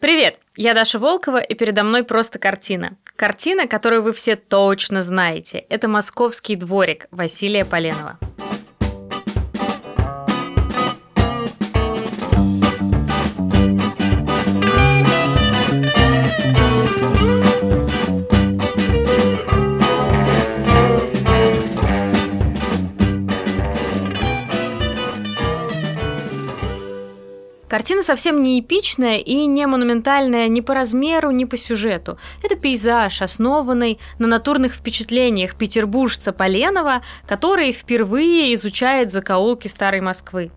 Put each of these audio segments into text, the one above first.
Привет! Я Даша Волкова, и передо мной просто картина. Картина, которую вы все точно знаете. Это «Московский дворик» Василия Поленова. Картина совсем не эпичная и не монументальная ни по размеру, ни по сюжету. Это пейзаж, основанный на натурных впечатлениях петербуржца Поленова, который впервые изучает закоулки старой Москвы.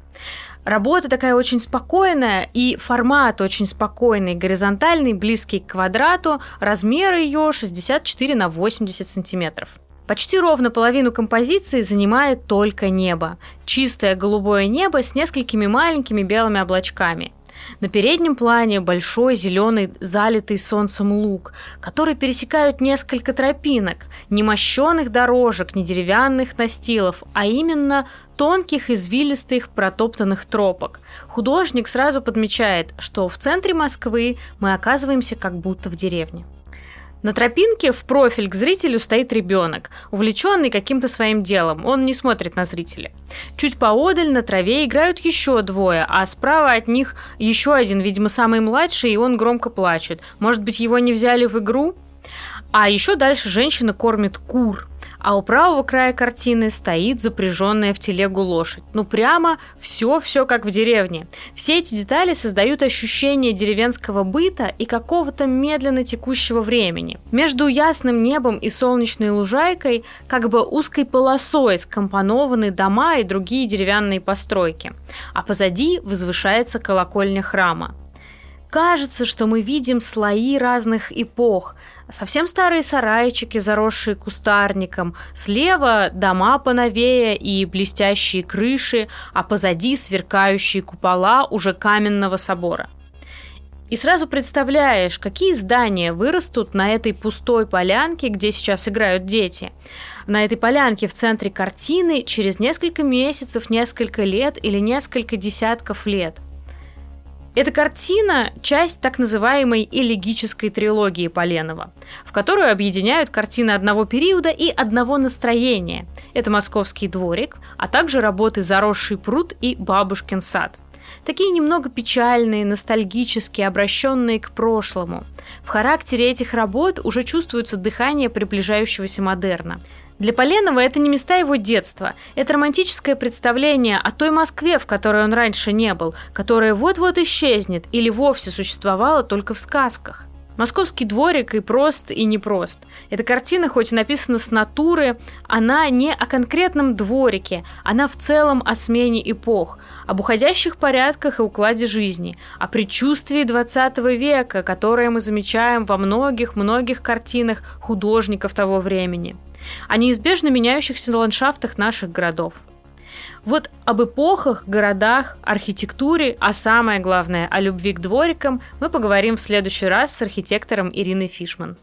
Работа такая очень спокойная, и формат очень спокойный, горизонтальный, близкий к квадрату, размер ее 64 на 80 сантиметров. Почти ровно половину композиции занимает только небо. Чистое голубое небо с несколькими маленькими белыми облачками. На переднем плане большой зеленый залитый солнцем луг, который пересекают несколько тропинок, не мощенных дорожек, не деревянных настилов, а именно тонких извилистых протоптанных тропок. Художник сразу подмечает, что в центре Москвы мы оказываемся как будто в деревне. На тропинке в профиль к зрителю стоит ребенок, увлеченный каким-то своим делом. Он не смотрит на зрителя. Чуть поодаль на траве играют еще двое, а справа от них еще один, видимо, самый младший, и он громко плачет. Может быть, его не взяли в игру? А еще дальше женщина кормит кур а у правого края картины стоит запряженная в телегу лошадь. Ну прямо все-все как в деревне. Все эти детали создают ощущение деревенского быта и какого-то медленно текущего времени. Между ясным небом и солнечной лужайкой как бы узкой полосой скомпонованы дома и другие деревянные постройки. А позади возвышается колокольня храма. Кажется, что мы видим слои разных эпох. Совсем старые сарайчики, заросшие кустарником. Слева дома поновее и блестящие крыши, а позади сверкающие купола уже каменного собора. И сразу представляешь, какие здания вырастут на этой пустой полянке, где сейчас играют дети. На этой полянке в центре картины через несколько месяцев, несколько лет или несколько десятков лет – эта картина – часть так называемой элегической трилогии Поленова, в которую объединяют картины одного периода и одного настроения. Это «Московский дворик», а также работы «Заросший пруд» и «Бабушкин сад». Такие немного печальные, ностальгические, обращенные к прошлому. В характере этих работ уже чувствуется дыхание приближающегося модерна. Для Поленова это не места его детства. Это романтическое представление о той Москве, в которой он раньше не был, которая вот-вот исчезнет или вовсе существовала только в сказках. Московский дворик и прост, и непрост. Эта картина, хоть и написана с натуры, она не о конкретном дворике, она в целом о смене эпох, об уходящих порядках и укладе жизни, о предчувствии 20 века, которое мы замечаем во многих-многих картинах художников того времени – о неизбежно меняющихся ландшафтах наших городов. Вот об эпохах, городах, архитектуре, а самое главное, о любви к дворикам мы поговорим в следующий раз с архитектором Ириной Фишман.